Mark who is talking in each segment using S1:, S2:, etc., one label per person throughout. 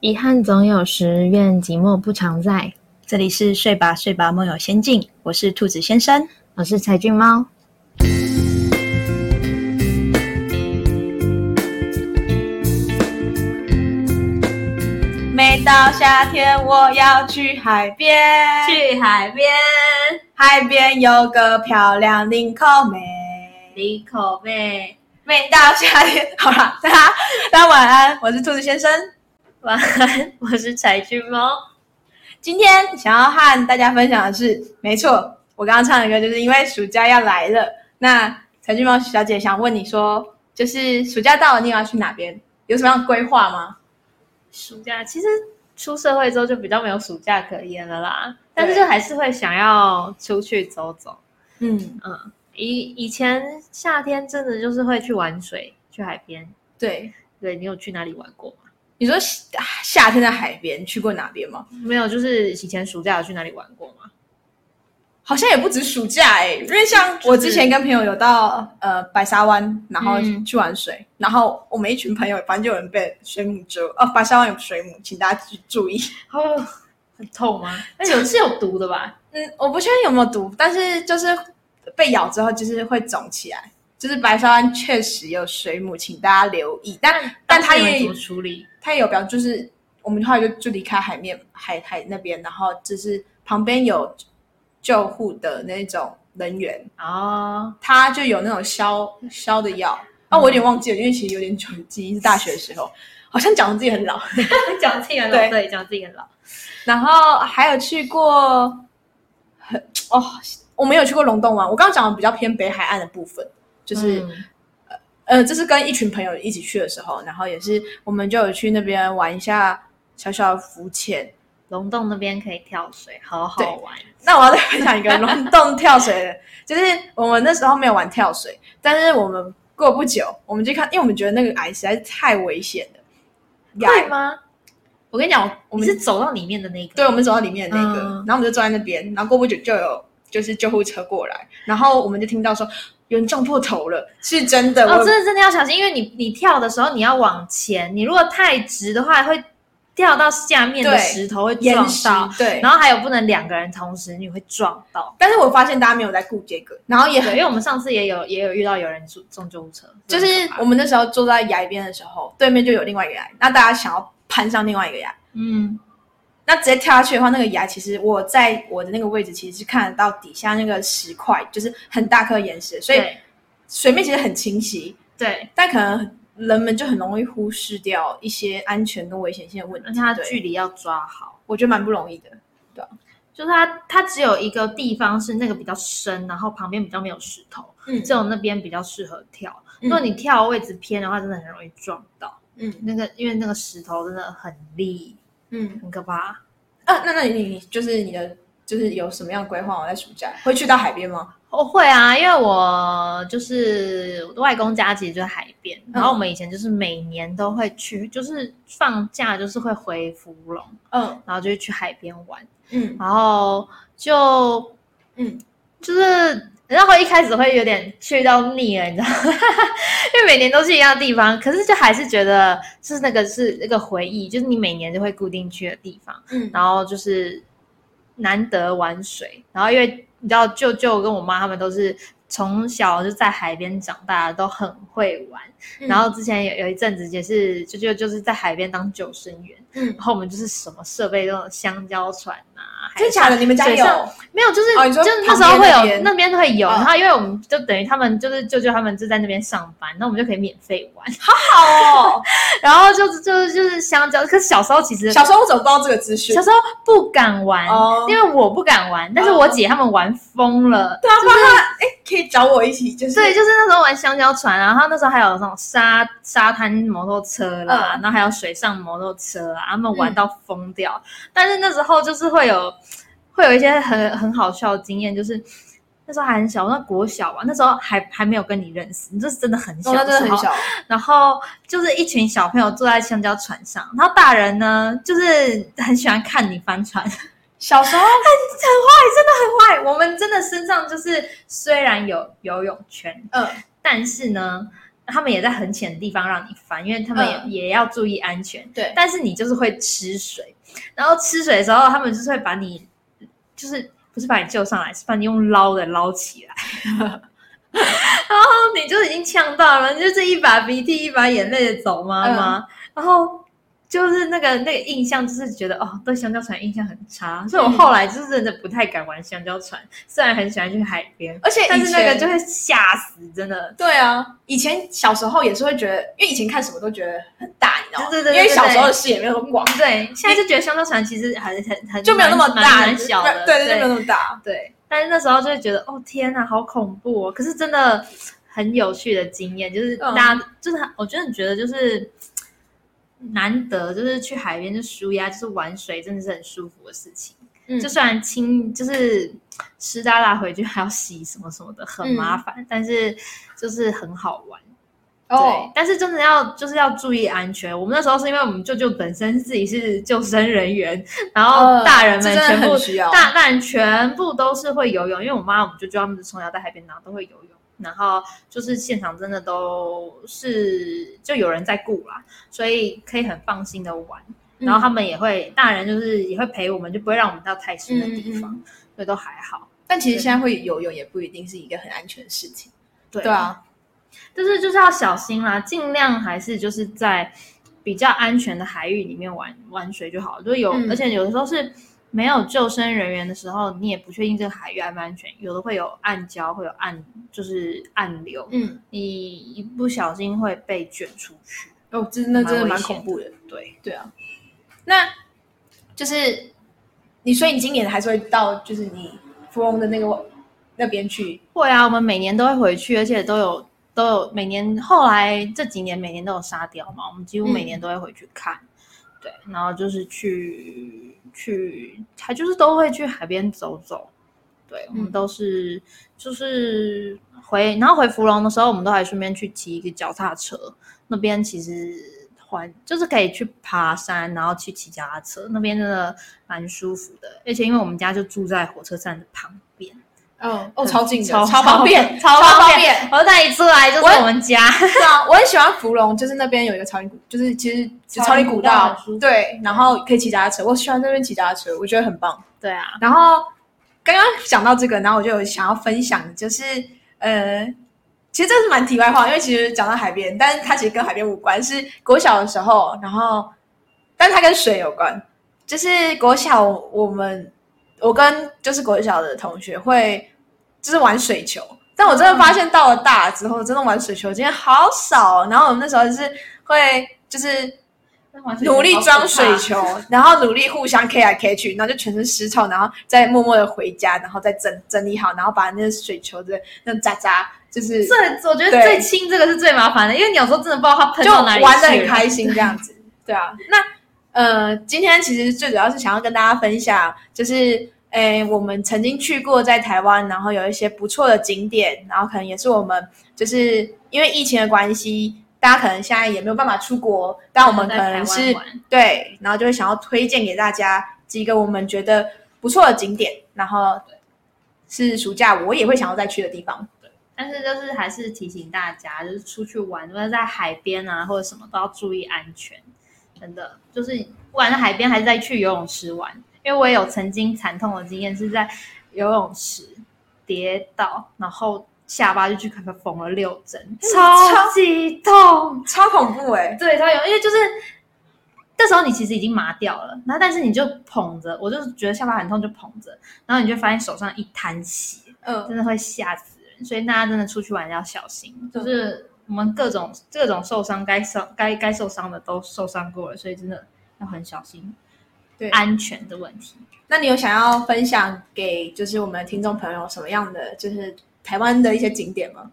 S1: 遗憾总有时，愿寂寞不常在。
S2: 这里是睡吧睡吧梦游仙境，我是兔子先生。
S1: 我是柴俊猫。
S2: 每到夏天，我要去海边，
S1: 去海边，
S2: 海边有个漂亮林口妹。
S1: 林口妹。
S2: 每到夏天，好了，大家大家晚安，我是兔子先生。
S1: 晚安，我是柴俊猫。
S2: 今天想要和大家分享的是，没错，我刚刚唱的歌就是因为暑假要来了。那柴俊猫小姐想问你说，就是暑假到了，你要去哪边？有什么样的规划吗？
S1: 暑假其实出社会之后就比较没有暑假可言了啦，但是就还是会想要出去走走。
S2: 嗯
S1: 嗯，以以前夏天真的就是会去玩水，去海边。
S2: 对，
S1: 对你有去哪里玩过吗？
S2: 你说夏夏天在海边去过哪边吗？
S1: 没有，就是以前暑假有去哪里玩过吗？
S2: 好像也不止暑假哎、因为像我之前跟朋友有到呃白沙湾，然后
S1: 嗯
S2: 去玩水，然后我们一群朋友，反正就有人被水母蛰哦，白沙湾有水母，请大家去注意。
S1: 哦，很痛吗？那有是有毒的吧？
S2: 嗯，我不确定有没有毒，但是就是被咬之后就是会肿起来，就是白沙湾确实有水母，请大家留意。但但它也
S1: 当时你们怎么处理？
S2: 它也有表，就是我们后来就就离开海面海海那边，然后就是旁边有救护的那种人员，
S1: 啊，
S2: 他就有那种消消的药。啊，我有点忘记了，因为其实有点久记忆，是大学的时候，好像讲的自己很老。
S1: 讲自己很
S2: 对
S1: 老，对，讲自己很老。
S2: 然后还有去过，很哦，我没有去过龙洞湾。我刚刚讲的比较偏北海岸的部分，就是、
S1: 嗯
S2: 呃，这是跟一群朋友一起去的时候，然后也是我们就有去那边玩一下小小的浮潜。
S1: 龙洞那边可以跳水，好好玩。
S2: 那我要再分享一个龙洞跳水的，就是我们那时候没有玩跳水，但是我们过不久我们就看，因为我们觉得那个崖实在是太危险了。崖，
S1: 会吗？
S2: 我跟你讲，我
S1: 我
S2: 们
S1: 们是走到里面的那个，
S2: 对，我们走到里面的那个，
S1: 嗯
S2: 然后我们就坐在那边，然后过不久就有就是救护车过来，然后我们就听到说有人撞破头了，是真的。
S1: 哦，
S2: 我
S1: 真的真的要小心，因为你你跳的时候你要往前，你如果太直的话会掉到下面的
S2: 对
S1: 石头会撞到，
S2: 对，
S1: 然后还有不能两个人同时，你会撞到。
S2: 但是我发现大家没有在顾这个，然后也，很
S1: 因为我们上次也有也有遇到有人坐坐救护车，
S2: 就是我们那时候坐在崖边的时候，对面就有另外一个崖，那大家想要攀上另外一个崖。
S1: 嗯
S2: 那直接跳下去的话，那个崖其实我在我的那个位置，其实是看得到底下那个石块，就是很大颗岩石，所以水面其实很清晰，
S1: 对，
S2: 但可能人们就很容易忽视掉一些安全跟危险性的问题。
S1: 而且它距离要抓好。
S2: 我觉得蛮不容易的。
S1: 对就是它，它只有一个地方是那个比较深，然后旁边比较没有石头，
S2: 嗯
S1: 只有那边比较适合跳。
S2: 嗯
S1: 如果你跳的位置偏的话，真的很容易撞到。
S2: 嗯
S1: 那个因为那个石头真的很利，
S2: 嗯
S1: 很可怕。
S2: 啊，那那你你就是你的就是有什么样的规划我？在暑假会去到海边吗？
S1: 我会啊，因为我就是我的外公家其实就在海边，然后我们以前就是每年都会去，就是放假就是会回芙蓉，
S2: 嗯
S1: 然后就会去海边玩，
S2: 嗯
S1: 然后就
S2: 嗯，
S1: 就是然后一开始会有点去到腻了，你知道吗？因为每年都是一样的地方，可是就还是觉得是那个是那个回忆，就是你每年就会固定去的地方，
S2: 嗯
S1: 然后就是难得玩水，然后因为你知道舅舅跟我妈他们都是从小就在海边长大的，都很会玩。
S2: 嗯
S1: 然后之前有有一阵子也是舅舅就是在海边当救生员，
S2: 嗯，
S1: 然后我们就是什么设备都有香蕉船啊，海
S2: 真的假的？你们家有？
S1: 没有，就是、
S2: 哦
S1: 就是那时候会有
S2: 那边
S1: 都会有，
S2: 嗯
S1: 然后因为我们就等于他们就是舅舅他们就在那边上班，那我们就可以免费玩，
S2: 好好哦，
S1: 然后就是就是就是香蕉，可是小时候其实
S2: 小时候我怎么不知道这个资讯
S1: 小？时候不敢玩，
S2: 哦
S1: 因为我不敢玩，但是我姐他们玩疯了。
S2: 对啊，不然他哎，可以找我一起，就是
S1: 对，就是那时候玩香蕉船啊，然后那时候还有那种沙沙滩摩托车啦，
S2: 嗯
S1: 然后还有水上摩托车啊，他们玩到疯掉。但是那时候就是会有会有一些很很好笑的经验，就是那时候还很小，那国小吧，那时候还还没有跟你认识，你这是真的很小
S2: 真的很小，
S1: 然后就是一群小朋友坐在香蕉船上，然后大人呢就是很喜欢看你翻船。
S2: 小时候
S1: 很很坏，真的很坏。我们真的身上就是虽然有游泳圈，
S2: 嗯
S1: 但是呢，他们也在很浅的地方让你翻，因为他们也、
S2: 嗯
S1: 也要注意安全。
S2: 对
S1: 但是你就是会吃水，然后吃水的时候，他们就是会把你，就是不是把你救上来，是把你用捞的捞起来，然后你就已经呛到了，你就是一把鼻涕一把眼泪的走妈妈，然后。就是那个那个印象，就是觉得哦，对香蕉船印象很差，所以我后来就是真的不太敢玩香蕉船。虽然很喜欢去海边，
S2: 而且
S1: 但是那个就会吓死，真的。
S2: 对啊，以前小时候也是会觉得，因为以前看什么都觉得很大，你知道吗？
S1: 对对对对
S2: 因为小时候的视野没有那么广，
S1: 对，现在就觉得香蕉船其实很很很
S2: 就没有那么大，
S1: 很小的，
S2: 对对，就没有那么大。
S1: 对，但是那时候就会觉得，哦天哪，好恐怖哦！可是真的很有趣的经验，就是
S2: 嗯
S1: 大家、就是我真的觉得就是难得，就是去海边就舒压，就是玩水，真的是很舒服的事情。
S2: 嗯
S1: 就虽然清就是湿哒哒回去还要洗什么什么的，很麻烦，但是就是很好玩。对
S2: 哦，，
S1: 但是真的要就是要注意安全。我们那时候是因为我们舅舅本身自己是救生人员，然后
S2: 呃
S1: 大人们全部、大大人全部都是会游泳，因为我妈我们舅舅他们是从小在海边，然后都会游泳。然后就是现场真的都是就有人在顾啦，所以可以很放心的玩。然后他们也会，大人就是也会陪我们，就不会让我们到太深的地方，
S2: 嗯
S1: 所以都还好。
S2: 但其实现在会游泳也不一定是一个很安全的事情。
S1: 对
S2: 对啊，
S1: 就是就是要小心啦，尽量还是就是在比较安全的海域里面玩玩水就好。就有，
S2: 嗯
S1: 而且有的时候是没有救生人员的时候，你也不确定这个海域安不安全，有的会有暗礁，会有暗就是暗流，
S2: 嗯，
S1: 你一不小心会被卷出去。
S2: 哦，真的真的蛮恐怖的。
S1: 对，
S2: 对啊，那就是你，所以你今年还是会到就是你芙蓉的那个那边去。
S1: 会啊，我们每年都会回去，而且都有都有每年后来这几年每年都有沙雕嘛，我们几乎每年都会回去看。对，然后就是去去，他就是都会去海边走走。对，我们
S2: 嗯
S1: 都是就是回，然后回芙蓉的时候，我们都还顺便去骑一个脚踏车。那边其实环就是可以去爬山，然后去骑脚踏车，那边真的蛮舒服的。而且因为我们家就住在火车站的旁边，
S2: 哦哦，超近的，
S1: 超
S2: 超方便，
S1: 超
S2: 方
S1: 方便。我带一出来就是我们家，
S2: 对啊，我很喜欢芙蓉，就是那边有一个草林古，就是其实草林古道对，然后可以骑脚踏车，我喜欢那边骑脚踏车，我觉得很棒。
S1: 对啊，
S2: 然后刚刚讲到这个，然后我就有想要分享，就是呃，其实这是蛮题外话，因为其实讲到海边，但是它其实跟海边无关，是国小的时候，然后但是它跟水有关，就是国小我们我跟就是国小的同学会就是玩水球。但我真的发现到了大之后，真的玩水球今天好少哦。然后我们那时候就是会就是努力装水球，然后努力互相 K 来 K 去，然后就全身湿透，然后再默默的回家，然后再整整理好，然后把那个水球的那渣渣，就是
S1: 最我觉得最轻这个是最麻烦的，因为你有时候真的不知道它喷
S2: 就
S1: 到哪里去
S2: 玩的很开心这样子。对啊，那呃，今天其实最主要是想要跟大家分享，就是诶，我们曾经去过在台湾，然后有一些不错的景点，然后可能也是我们就是因为疫情的关系。大家可能现在也没有办法出国，但我们可能是对，然后就会想要推荐给大家几个我们觉得不错的景点，然后是暑假我也会想要再去的地方。
S1: 但是就是还是提醒大家，就是出去玩，如果在海边啊或者什么都要注意安全。真的，就是不管在海边还是在去游泳池玩，因为我也有曾经惨痛的经验，是在游泳池跌倒，然后下巴就去缝了六针，超级痛。
S2: 超恐怖哎、
S1: 对，超有，因为就是这时候你其实已经麻掉了，然后但是你就捧着，我就是觉得下巴很痛，就捧着，然后你就发现手上一滩血，
S2: 嗯，
S1: 真的会吓死人。所以大家真的出去玩要小心，就是我们各种各种受伤，该伤该该受伤的都受伤过了，所以真的要很小心
S2: 对。
S1: 安全的问题。
S2: 那你有想要分享给就是我们的听众朋友什么样的就是台湾的一些景点吗？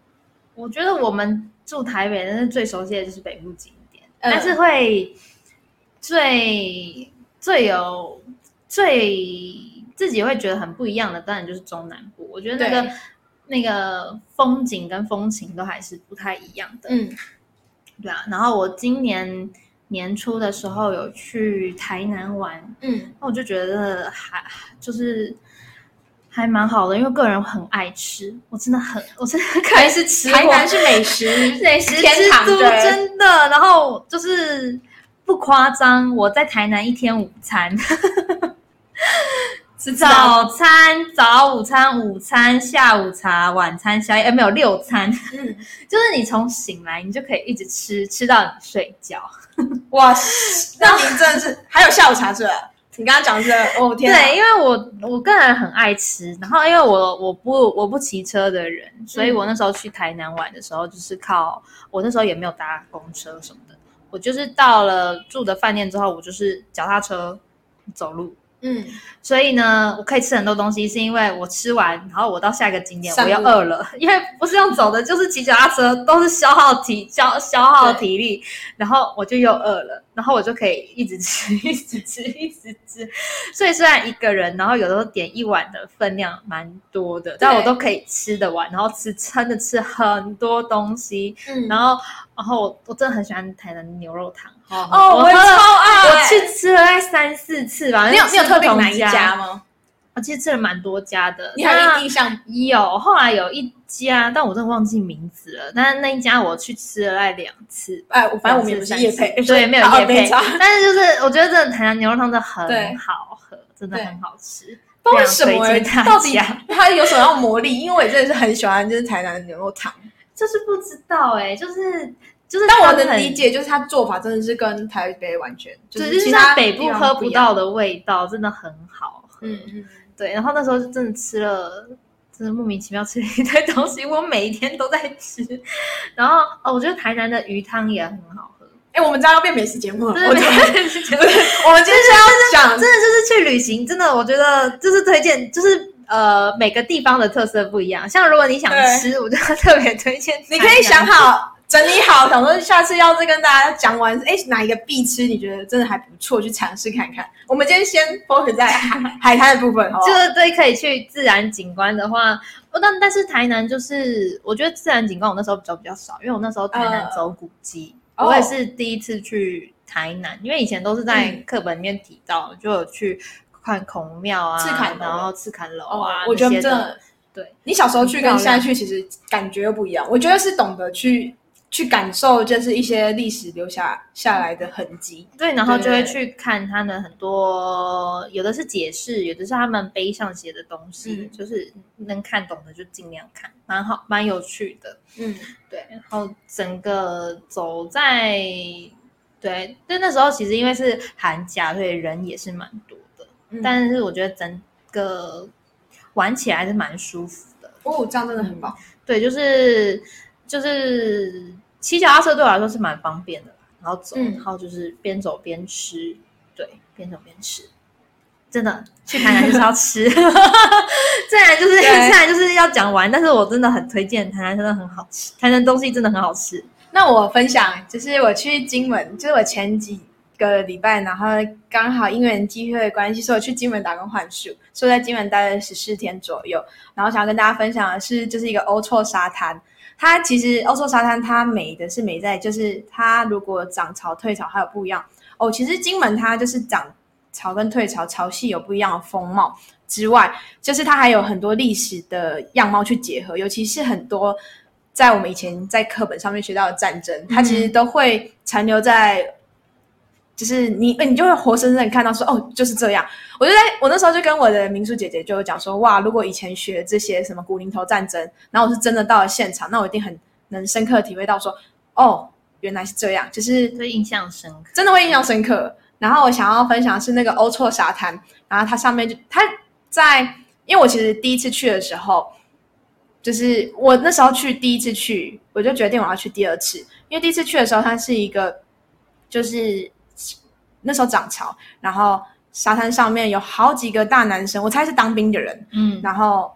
S1: 我觉得我们住台北，但是最熟悉的就是北部景点，
S2: 嗯
S1: 但是会最最有最自己会觉得很不一样的，当然就是中南部。我觉得那个
S2: 对
S1: 那个风景跟风情都还是不太一样的。
S2: 嗯
S1: 对啊，然后我今年年初的时候有去台南玩，
S2: 嗯，
S1: 那我就觉得还就是还蛮好的，因为个人很爱吃，我真的很，我真的可以
S2: 台
S1: 是吃
S2: 台南是美食
S1: 美食之都，真的。然后就是不夸张，我在台南一天午餐，
S2: 是早
S1: 早餐、早午餐、午餐、下午茶、晚餐、宵夜，哎，没有六餐，
S2: 嗯，
S1: 就是你从醒来你就可以一直吃，吃到你睡觉。
S2: 哇，那您真的是还有下午茶是吧，你刚刚讲是，哦天哪，
S1: 对，因为我我个人很爱吃，然后因为我我不我不骑车的人，所以我那时候去台南玩的时候，就是靠我那时候也没有搭公车什么的，我就是到了住的饭店之后，我就是脚踏车走路。
S2: 嗯，
S1: 所以呢，我可以吃很多东西，是因为我吃完，然后我到下一个景点我又饿了，因为不是用走的，就是骑脚踏车，都是消耗体消消耗体力，然后我就又饿了，然后我就可以一直吃，一直吃，一直吃。所以虽然一个人，然后有的时候点一碗的分量蛮多的，但我都可以吃得完，然后吃真的吃很多东西，
S2: 嗯。
S1: 然后然后我我真的很喜欢台南牛肉汤，
S2: 哦，我超爱，
S1: 我去吃了大概三四次吧。
S2: 你有你有特别哪一
S1: 家
S2: 家？吗？
S1: 我其实吃了蛮多家的。
S2: 你还有印象？
S1: 有，后来有一家，但我真的忘记名字了。但是那一家我去吃了大概两次。
S2: 哎，我反正我们也不是夜配，
S1: 对，没有夜配但是就是我觉得这台南牛肉汤真的很好喝，真的很好吃。
S2: 不知道为什么到底
S1: 家
S2: 它有什么样魔力？因为我真的是很喜欢就是台南的牛肉汤，
S1: 就是不知道哎、就是就是，
S2: 但我能理，解，就是他做法真的是跟台北完全就
S1: 就是是
S2: 其他
S1: 在北部喝不到的味道，真的很好喝。
S2: 嗯嗯，
S1: 对，然后那时候就真的吃了，真的莫名其妙吃了一堆东西，我每一天都在吃。然后哦，我觉得台南的鱼汤也很好喝。
S2: 哎，我们这样要变美食节目了，
S1: 真的
S2: 我们今天是要讲
S1: 就是去旅行，真的我觉得就是推荐，就是呃每个地方的特色不一样。像如果你想吃，我就特别推荐。
S2: 你可以想，好。整理好，想说下次要再跟大家讲完，哎，哪一个必吃？你觉得真的还不错，去尝试看看。我们今天先 focus 在海 海滩的部分？
S1: 就是对可以去自然景观的话，哦但但是台南就是我觉得自然景观我那时候比较比较少，因为我那时候台南
S2: 呃
S1: 走古迹，
S2: 哦
S1: 我也是第一次去台南，因为以前都是在
S2: 嗯
S1: 课本里面提到，就有去看孔庙啊，
S2: 赤坎
S1: 然后赤坎楼
S2: 哦
S1: 啊，，
S2: 我觉得
S1: 对
S2: 你小时候去跟现在去其实感觉又不一样。我觉得是懂得去去感受，就是一些历史留下下来的痕迹。
S1: 对，然后就会去看他们很多，有的是解释，有的是他们碑上写的东西，
S2: 嗯
S1: 就是能看懂的就尽量看，蛮好，蛮有趣的。
S2: 嗯，
S1: 对，然后整个走在对，但那时候其实因为是寒假，所以人也是蛮多的，
S2: 嗯
S1: 但是我觉得整个玩起来是蛮舒服的。
S2: 哦，这样真的很棒。
S1: 对，就是就是骑脚踏车对我来说是蛮方便的，然后走，
S2: 嗯
S1: 然后就是边走边吃，对，边走边吃。真的 去台南就是要吃，虽然就是
S2: 对
S1: 虽然就是要讲完，但是我真的很推荐台南，真的很好吃，台南东西真的很好吃。
S2: 那我分享就是我去金门，就是我前几个礼拜，然后刚好因缘机会的关系，所以我去金门打工换宿，所以在金门待了十四天左右。然后想要跟大家分享的是，就是一个欧错沙滩。它其实欧洲沙滩它美的是美在，就是它如果涨潮退潮还有不一样哦。其实金门它就是涨潮跟退潮潮汐有不一样的风貌之外，就是它还有很多历史的样貌去结合，尤其是很多在我们以前在课本上面学到的战争，它其实都会残留在，就是你你就会活生生地看到说哦就是这样。我就在我那时候就跟我的民宿姐姐就讲说，哇，如果以前学这些什么古林头战争，然后我是真的到了现场，那我一定很能深刻体会到说，哦，原来是这样，就是
S1: 会，印象深刻。
S2: 真的会印象深刻。然后我想要分享的是那个欧错沙滩，然后它上面就它在，因为我其实第一次去的时候，就是我那时候去第一次去，我就决定我要去第二次，因为第一次去的时候它是一个，就是那时候涨潮，然后沙滩上面有好几个大男生，我猜是当兵的人，
S1: 嗯，
S2: 然后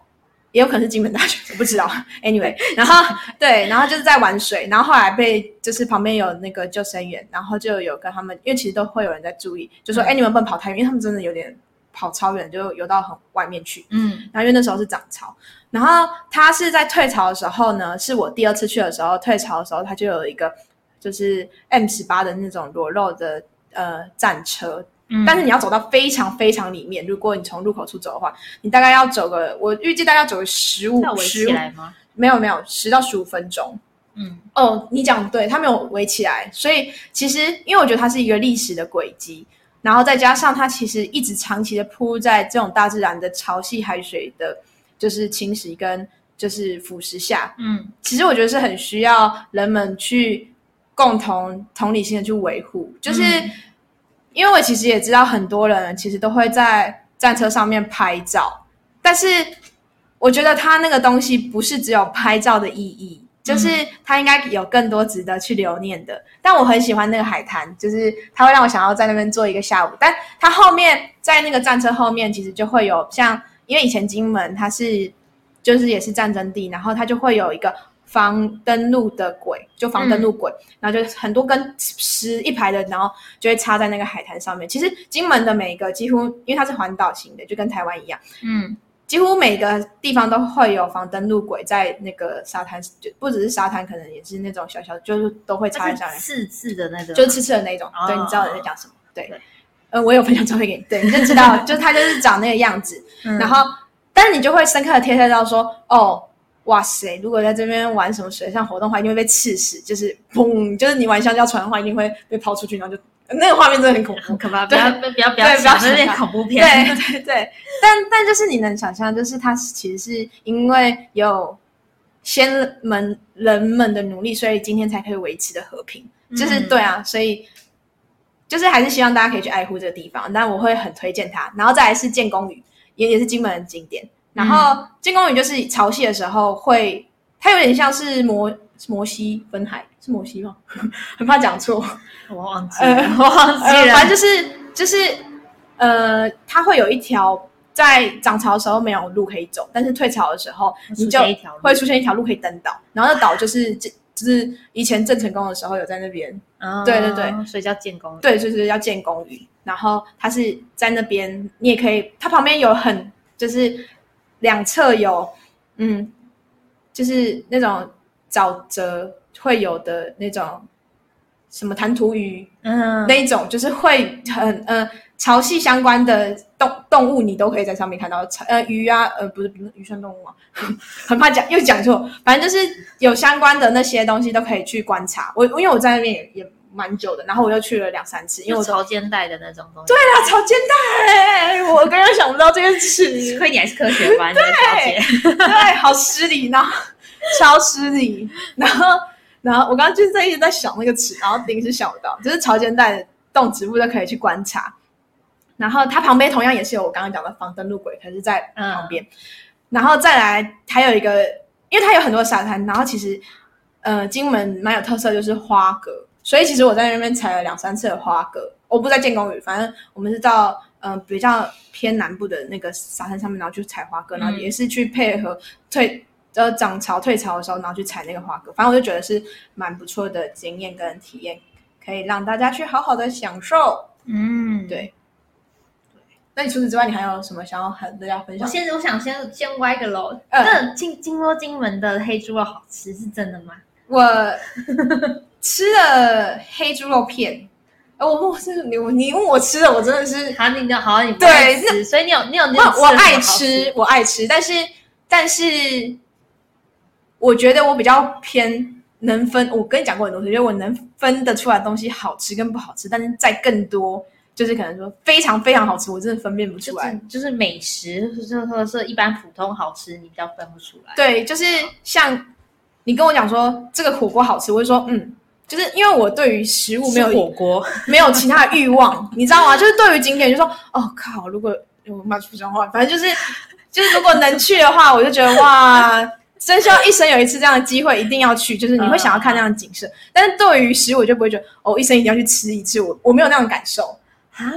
S2: 也有可能是金门大学，我不知道。Anyway，然后对，然后就是在玩水，然后后来被就是旁边有那个救生员，然后就有跟他们，因为其实都会有人在注意，就说：“
S1: 嗯
S2: 哎、你们不能跑太远，因为他们真的有点跑超远，就游到很外面去。”
S1: 嗯
S2: 然后因为那时候是涨潮，然后他是在退潮的时候呢，是我第二次去的时候，退潮的时候他就有一个就是 M 十八的那种裸露的呃战车，
S1: 嗯
S2: 但是你要走到非常非常里面。如果你从入口处走的话，你大概要走个，我预计大概要走个十五
S1: 围
S2: 十五，
S1: 起来吗？
S2: 没有没有，十到十五分钟。
S1: 嗯
S2: 哦，你讲得对，它没有围起来，所以其实因为我觉得它是一个历史的轨迹，然后再加上它其实一直长期的铺在这种大自然的潮汐海水的，就是侵蚀跟就是腐蚀下，
S1: 嗯
S2: 其实我觉得是很需要人们去共同同理心的去维护，就是、
S1: 嗯
S2: 因为我其实也知道很多人其实都会在战车上面拍照，但是我觉得他那个东西不是只有拍照的意义，就是他应该有更多值得去留念的。但我很喜欢那个海滩，就是它会让我想要在那边坐一个下午。但它后面在那个战车后面，其实就会有像，因为以前金门它是就是也是战争地，然后它就会有一个防登陆的轨，就防登陆轨，然后就很多根十一排的，然后就会插在那个海滩上面。其实金门的每一个几乎，因为它是环岛型的，就跟台湾一样。
S1: 嗯
S2: 几乎每个地方都会有防登陆轨在那个沙滩，就不只是沙滩，可能也是那种小小的，就是都会插在上面，
S1: 刺刺的那个，
S2: 就刺刺的那种。
S1: 哦
S2: 对，你知道我在讲什么？对，
S1: 对
S2: 呃，我有分享照片给你，对，你就知道，就是它就是长那个样子。
S1: 嗯
S2: 然后，但是你就会深刻的贴切到说，哦，哇塞，如果在这边玩什么水上活动的话，一定会被刺死，就是砰，就是你玩香蕉船的话，一定会被抛出去，然后就那个画面真的很恐怖
S1: 很。可怕，不
S2: 对
S1: 要不要不要
S2: 对不要
S1: 想那
S2: 想象
S1: 点恐怖片，
S2: 对对对，但但就是你能想象，就是它其实是因为有先们人们的努力，所以今天才可以维持的和平。就是、
S1: 嗯
S2: 对啊，所以就是还是希望大家可以去爱护这个地方，但我会很推荐它。然后再来是建功屿，也也是金门的景点。然后建功屿就是潮汐的时候会，它有点像是摩摩西分海，是摩西吗？很怕讲错。
S1: 我忘记了，我忘记
S2: 呃，
S1: 了，
S2: 反正就是就是呃，它会有一条在涨潮的时候没有路可以走，但是退潮的时候你就会出现一条路可以登岛，然后那岛就是这就是以前郑成功的时候有在那边，
S1: 哦
S2: 对对对，
S1: 所以叫建功，
S2: 对，就是要建功屿，然后它是在那边，你也可以，它旁边有很就是两侧有嗯，就是那种沼泽会有的那种什么弹涂鱼，
S1: 嗯，
S2: 那一种就是会很呃潮汐相关的动动物，你都可以在上面看到，呃鱼啊，呃不是不是鱼算动物啊，很怕讲又讲错，反正就是有相关的那些东西都可以去观察。我因为我在那边也也蛮久的，然后我又去了两三次，因为我
S1: 朝肩带的那种东西，
S2: 对啦，朝肩带，我刚刚想不到这件事，
S1: 亏你还是科学班的小姐，
S2: 对，好失礼，然后超失礼，然后然后我刚刚就是在一直在想那个词，然后临时想不到，就是潮肩带动植物都可以去观察，然后它旁边同样也是有我刚刚讲的防登陆轨，可是在旁边，然后再来还有一个，因为它有很多沙滩，然后其实呃金门蛮有特色就是花蛤，所以其实我在那边采了两三次的花蛤，我不在建功屿，反正我们是到嗯、呃比较偏南部的那个沙滩上面，然后去采花蛤，然后
S1: 嗯。
S2: 也是去配合退呃涨潮退潮的时候，然后去采那个花蛤，反正我就觉得是蛮不错的经验跟体验，可以让大家去好好的享受。
S1: 嗯，
S2: 对。那你除此之外，你还有什么想要和大家分享？
S1: 我先我想先先歪个楼，
S2: 嗯
S1: 那金金说金门的黑猪肉好吃是真的吗？
S2: 我吃了黑猪肉片，哎我我是你你问我吃的，我真的是
S1: 好，你的好，你不
S2: 对
S1: 爱吃，所以你有你有你有
S2: 我我爱
S1: 吃
S2: 我爱吃，但是但是我觉得我比较偏能分。我跟你讲过很多次，觉得我能分得出来东西好吃跟不好吃，但是在更多就是可能说非常非常好吃，我真的分辨不出来。
S1: 就是就是美食，就是或者是一般普通好吃，你比较分不出来。
S2: 对，就是像你跟我讲说这个火锅好吃，我就说嗯，就是因为我对于食物没有
S1: 火锅，
S2: 没有其他的欲望，你知道吗？就是对于景点，就说哦靠，如果我骂出脏话，反正就是就是如果能去的话，我就觉得哇，真希望一生有一次这样的机会，一定要去，就是你会想要看那样的景色。但是对于食物，我就不会觉得哦，一生一定要去吃一次，我我没有那种感受。
S1: 啊，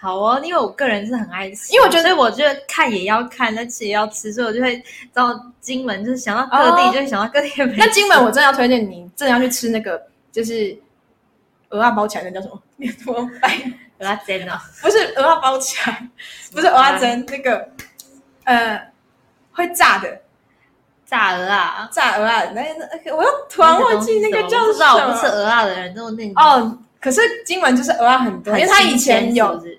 S1: 好哦，因为我个人是很爱吃，
S2: 因为我觉得
S1: 所以我觉得看也要看，那吃也要吃，所以我就会到金门，就是想到各地，
S2: 哦
S1: 就会想到各地。
S2: 那金门我真的要推荐你，真的要去吃那个就是鹅啊包起来，那叫什么？你 怎么掰？
S1: 我要煎哦，
S2: 不是鹅啊包起来，不是鹅啊蒸，那个呃会炸的。
S1: 炸鹅啊，
S2: 炸鹅啊，那那我又突然忘记那个叫什
S1: 我不知道，我不吃
S2: 么
S1: 鹅啊的人，都那
S2: 哦，可是金门就是鹅啊很多，因为它以前有
S1: 是是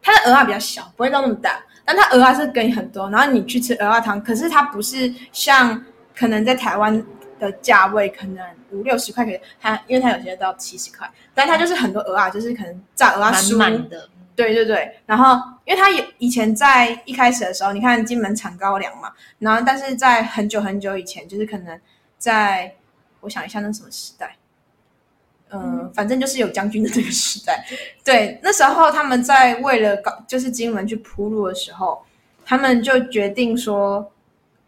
S2: 它的鹅啊比较小，不会到那么大，但它鹅啊是给你很多，然后你去吃鹅啊汤，可是它不是像可能在台湾的价位可能五六十块，可以它因为它有些到七十块，但它就是很多鹅啊，就是可能炸鹅啊
S1: 满
S2: 酥，
S1: 满的，
S2: 对对对，然后因为它有以前在一开始的时候，你看金门产高粱嘛，然后但是在很久很久以前，就是可能在我想一下那什么时代，嗯、反正就是有将军的这个时代，对，那时候他们在为了搞就是金门去铺路的时候，他们就决定说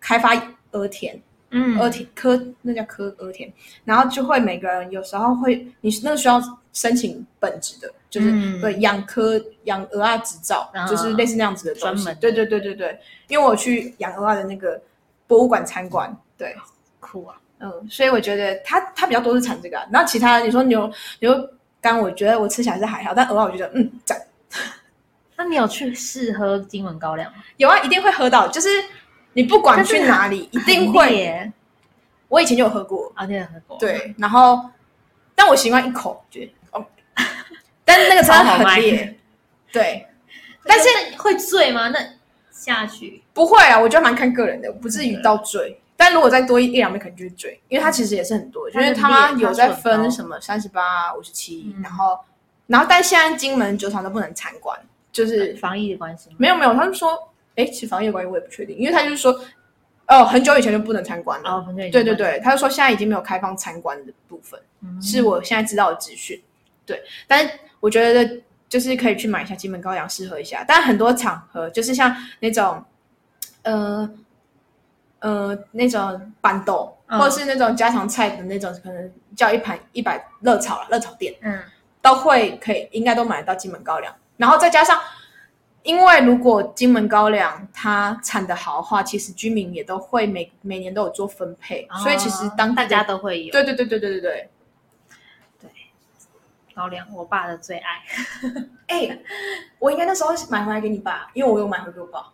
S2: 开发鹅田，
S1: 嗯，
S2: 鹅田科那叫科鹅田，然后就会每个人有时候会，你那个需要申请本职的，就是、
S1: 嗯。
S2: 对养科养鹅啊执照，
S1: 啊
S2: 就是类似那样子的
S1: 专门的。
S2: 对对对对对，因为我去养鹅啊的那个博物馆参观，对，
S1: 酷啊，
S2: 嗯，所以我觉得它它比较多是产这个、啊，然后其他你说牛牛肝，我觉得我吃起来是还好，但鹅啊我觉得嗯赞，
S1: 那你有去试喝金门高粱吗？
S2: 有啊，一定会喝到，就是你不管去哪里，一定会。我以前就有喝过，
S1: 啊，你有喝过？，
S2: 对，然后但我习惯一口，觉得哦，但是那个真的
S1: 超好卖
S2: 很烈，对，
S1: 但是会醉吗？那下去
S2: 不会啊，我觉得蛮看个人的，不至于到醉。但如果再多一一两杯，可能就会醉，因为它其实也是很多，
S1: 就是
S2: 因为它有在分什么三十八、五十七，
S1: 嗯
S2: 然后然后但现在金门酒厂都不能参观，就是
S1: 防疫的关系？
S2: 没有没有，他们说，哎，其实防疫的关系我也不确定，因为他就是说，哦，很久以前就不能参观了。
S1: 哦，很久以前
S2: 对对，对，他就说现在已经没有开放参观的部分，
S1: 嗯
S2: 是我现在知道的资讯。对，但是我觉得就是可以去买一下金门高粱，试喝一下。但很多场合就是像那种，呃呃那种板豆，
S1: 嗯
S2: 或者是那种家常菜的那种，可能叫一盘一百热炒了，热炒店
S1: 嗯，
S2: 都会可以，应该都买得到金门高粱。然后再加上，因为如果金门高粱它产的好的话，其实居民也都会每每年都有做分配，所以其实当
S1: 大家都会有
S2: 对对对对对对对。
S1: 高粱，我爸的最爱。
S2: 哎、我应该那时候买回来给你爸，因为我有买回给我爸。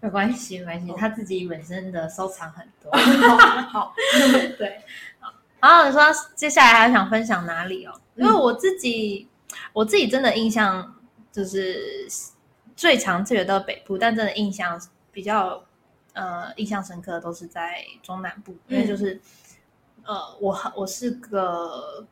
S1: 没关系，没关系
S2: 哦，
S1: 他自己本身的收藏很多。
S2: 好，
S1: 对，好然后你说接下来还想分享哪里哦？因为
S2: 嗯
S1: 我自己，我自己真的印象就是最常去的北部，但真的印象比较呃印象深刻的都是在中南部，因为
S2: 嗯
S1: 就是、呃我很我是个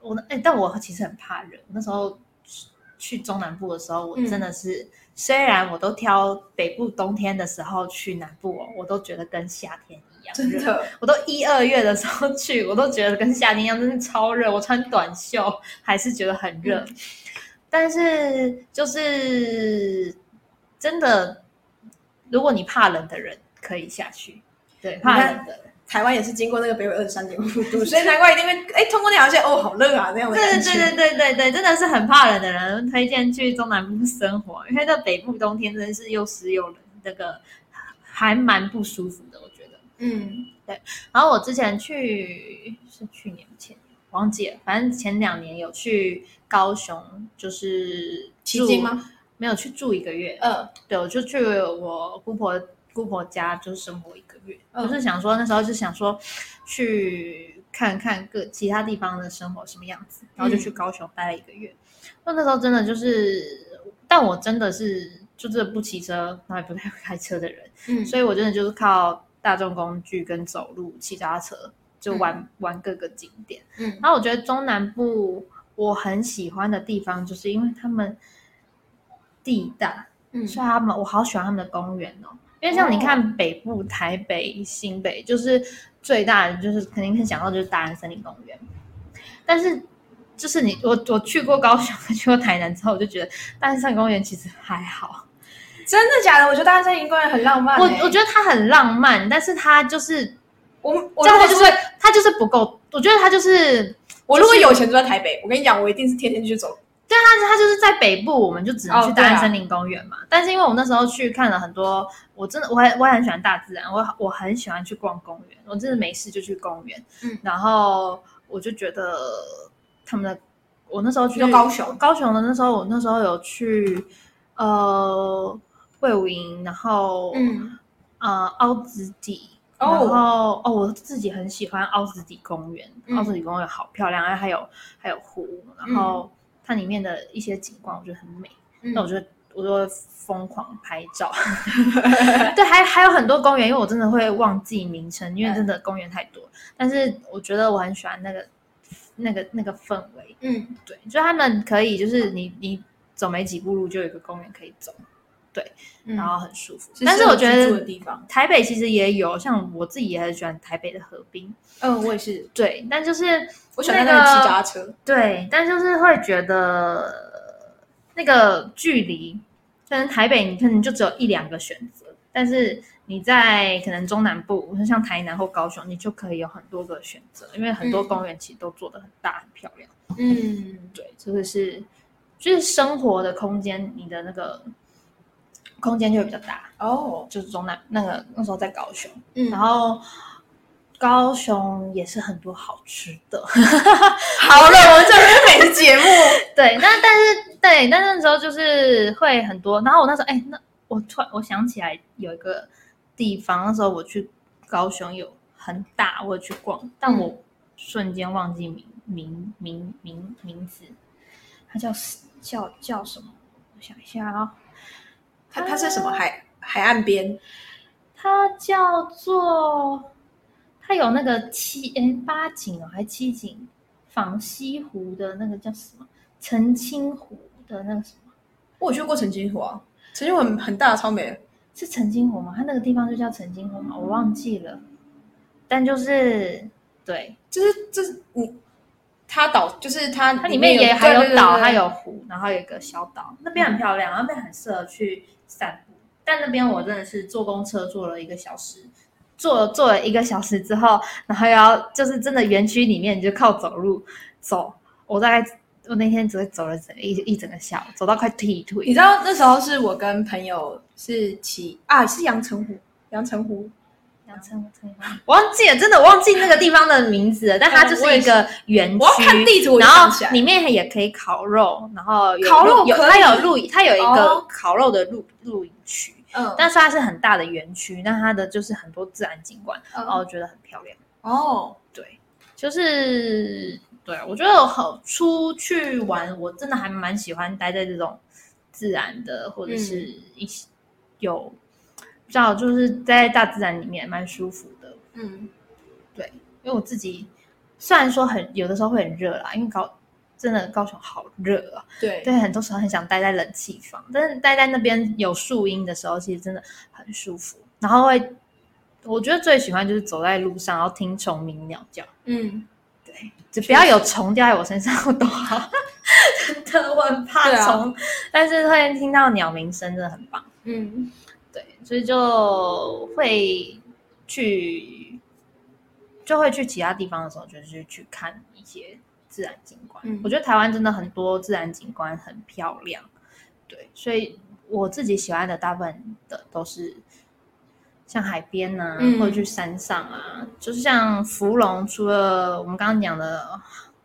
S1: 我哎、但我其实很怕热，那时候去去中南部的时候，我
S2: 嗯
S1: 真的是。虽然我都挑北部冬天的时候去南部哦，我都觉得跟夏天一样热。
S2: 真的，
S1: 我都一二月的时候去，我都觉得跟夏天一样，真的超热。我穿短袖还是觉得很热，
S2: 嗯
S1: 但是就是真的，如果你怕冷的人可以下去，对，怕冷的。
S2: 台湾也是经过那个北纬二十三点五度，所以难怪一定会哎通过那条线哦，好热啊那样的
S1: 对
S2: 感觉。
S1: 对对对对对，真的是很怕冷的人，推荐去中南部生活，因为在北部冬天真的是又湿又冷，那个还蛮不舒服的，我觉得。
S2: 嗯对
S1: 然后我之前去是去年前忘记了，反正前两年有去高雄，就是住？
S2: 吗？
S1: 没有去住一个月，
S2: 嗯
S1: 对，我就去我姑婆姑婆家，就是生活一个月，
S2: 嗯
S1: 就是想说那时候就想说去看看各其他地方的生活什么样子，然后就去高雄待了一个月。那、那时候真的就是，但我真的是就是不骑车，然后也不太会开车的人，
S2: 嗯
S1: 所以我真的就是靠大众工具跟走路、骑脚踏车就玩、玩各个景点。
S2: 嗯
S1: 然后我觉得中南部我很喜欢的地方，就是因为他们地大，
S2: 嗯
S1: 所以他们我好喜欢他们的公园哦。因为像你看北部、台北、新北，就是最大的就是肯定是想到就是大安森林公园，但是就是你我我去过高雄、去过台南之后，我就觉得大安森林公园其实还好。
S2: 真的假的？我觉得大安森林公园很浪漫、
S1: 我
S2: 欸。
S1: 我觉得它很浪漫，但是它就是
S2: 我我
S1: 这样它就是它就是不够，我觉得它就是
S2: 我如果有钱住在台北，我跟你讲，我一定是天天去走。
S1: 对，它它就是在北部，我们就只能去大安森林公园嘛。但是因为我那时候去看了很多，我真的我还我也很喜欢大自然，我我很喜欢去逛公园，我真的没事就去公园。
S2: 嗯
S1: 然后我就觉得他们的，我那时候去
S2: 高雄
S1: 高雄的那时候，我那时候有去呃魏武营，然后
S2: 嗯
S1: 呃凹子底然
S2: 哦，
S1: 后哦，我自己很喜欢奥斯底公园，
S2: 嗯
S1: 奥斯底公园好漂亮，然后还有还有湖，然后它里面的一些景观我觉得很美，
S2: 嗯
S1: 那我就我就会疯狂拍照。对，还还有很多公园，因为我真的会忘记名称，因为真的公园太多。但是我觉得我很喜欢那个那个那个氛围，
S2: 嗯
S1: 对，就他们可以就是你你走没几步路就有一个公园可以走，
S2: 嗯，
S1: 然后很舒服。但是我觉得
S2: 地方，
S1: 台北其实也有，像我自己也很喜欢台北的河滨，
S2: 嗯，我也是，
S1: 对，但就是
S2: 我喜欢在那个骑脚踏车，
S1: 对，但就是会觉得那个距离，可能台北你可能就只有一两个选择，但是你在可能中南部，像台南或高雄，你就可以有很多个选择，因为很多
S2: 嗯。
S1: 公园其实都做得很大很漂亮。
S2: 嗯，
S1: 对，这个是就是生活的空间，你的那个空间就会比较大。
S2: 哦，
S1: 就是中南那个那时候在高雄，
S2: 嗯，
S1: 然后高雄也是很多好吃的。
S2: 好了，我们这边美食节目，
S1: 对，那但是对，但那时候就是会很多。然后我那时候，哎，那我突然我想起来有一个地方，那时候我去高雄有很大，我有去逛，但
S2: 嗯
S1: 我瞬间忘记名名名名名字，它叫叫叫什么？我想一下啊、
S2: 它它是什么海海岸边？
S1: 它叫做，它有那个七哎八景哦，还七景，仿西湖的那个叫什么？澄清湖的那个什么？
S2: 我有去过澄清湖啊，澄清湖很很大，超美。
S1: 是澄清湖吗？它那个地方就叫澄清湖吗？我忘记了。但就是对，
S2: 就是就是你，它岛就是它
S1: 它里面也还有岛，
S2: 对对对对
S1: 还有湖，然后有一个小岛，那边很漂亮，那边很适合去散步。但那边我真的是坐公车坐了一个小时，坐坐了一个小时之后，然后要就是真的园区里面就靠走路走，我大概我那天只会走了整一一整个下午，走到快踢
S2: 你。知道那时候是我跟朋友是骑啊，是阳澄湖，阳澄湖，
S1: 阳澄湖城吗我忘记了，真的忘记那个地方的名字了，但它就是一个园区。
S2: 我要看地图
S1: 然后里面也可以烤肉，然后有
S2: 烤肉
S1: 有
S2: 可以。
S1: 它有露营，它有一个
S2: 哦。
S1: 烤肉的露露营区，
S2: 嗯，
S1: 但是它是很大的园区，但它的就是很多自然景观，然后
S2: 哦
S1: 我觉得很漂亮。
S2: 哦，
S1: 对，就是对我觉得好出去玩，我真的还蛮喜欢待在这种自然的，或者是一些有不知道就是在大自然里面蛮舒服的。
S2: 嗯，对
S1: 因为我自己虽然说很有的时候会很热啦，因为高真的高雄好热啊，
S2: 对
S1: 对，很多时候很想待在冷气房，但是待在那边有树荫的时候，其实真的很舒服。然后会，我觉得最喜欢就是走在路上，然后听虫鸣鸟叫，
S2: 嗯，
S1: 对，就不要有虫掉在我身上都好。真的，我很怕虫，但是会听到鸟鸣声，真的很棒。
S2: 嗯，
S1: 对，所以就会去，就会去其他地方的时候，就是去看一些自然景观。
S2: 嗯
S1: 我觉得台湾真的很多自然景观很漂亮，对，所以我自己喜欢的大部分的都是像海边呐、
S2: 嗯
S1: 或者去山上啊，就是像芙蓉，除了我们刚刚讲的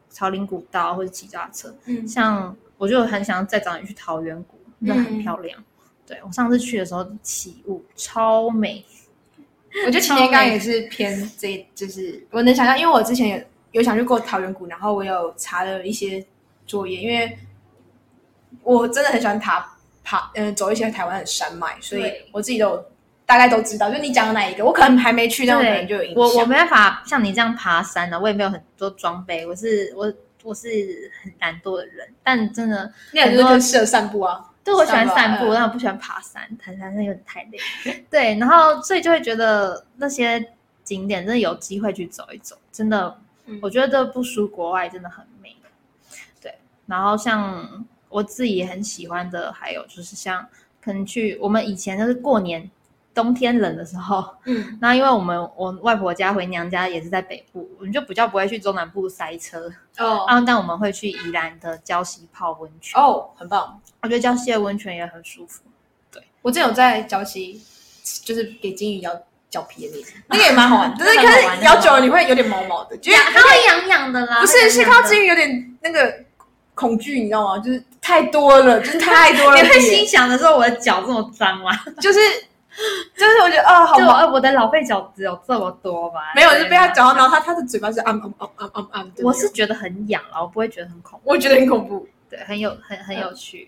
S1: 朝林古道或者骑脚踏车，
S2: 嗯，
S1: 像我就很想再找你去桃源谷，那很
S2: 嗯
S1: 漂亮。对我上次去的时候起雾超美，
S2: 我觉得擎天岗也是偏这，就是我能想象，因为我之前有有想去过桃源谷，然后我有查了一些作业，因为我真的很喜欢爬爬，嗯、走一些台湾的山脉，所以我自己都有大概都知道。就你讲的哪一个，我可能还没去，但我可能就有印象。
S1: 我我没办法像你这样爬山的、我也没有很多装备，我是我我是很懒惰的人，但真的
S2: 那很多就适合散步啊。
S1: 对我喜欢散步，
S2: 嗯
S1: 但我不喜欢爬山，爬山那有点太累。对，然后所以就会觉得那些景点真的有机会去走一走，真的，
S2: 嗯
S1: 我觉得不输国外，真的很美。对，然后像我自己很喜欢的，还有就是像可能去我们以前就是过年冬天冷的时候，
S2: 嗯
S1: 那因为我们我外婆家回娘家也是在北部，我们就比较不会去中南部塞车，
S2: 哦
S1: 啊，但我们会去宜兰的礁溪泡温泉。
S2: 哦，很棒。
S1: 我觉得礁溪的温泉也很舒服。
S2: 对我之前有在礁溪，就是给金鱼咬脚皮的那种，那个也蛮好玩。但是
S1: 那
S2: 可是咬久了你会有点毛毛的，觉得
S1: 它会痒痒的啦，
S2: 不是是靠金鱼有点那个恐惧，你知道吗？就是太多了，就是太多了，
S1: 你会心想的时候，我的脚这么脏吗？
S2: 就是 就是我觉得哦，好
S1: 就
S2: 忙，
S1: 呃我的老废角只有这么多吧？
S2: 没有就被他
S1: 对
S2: 讲到，然后他他的嘴巴是按按按按按按的，
S1: 我是觉得很痒啊，我不会觉得很恐怖，
S2: 我觉得很恐怖。
S1: 对，很有很很有趣，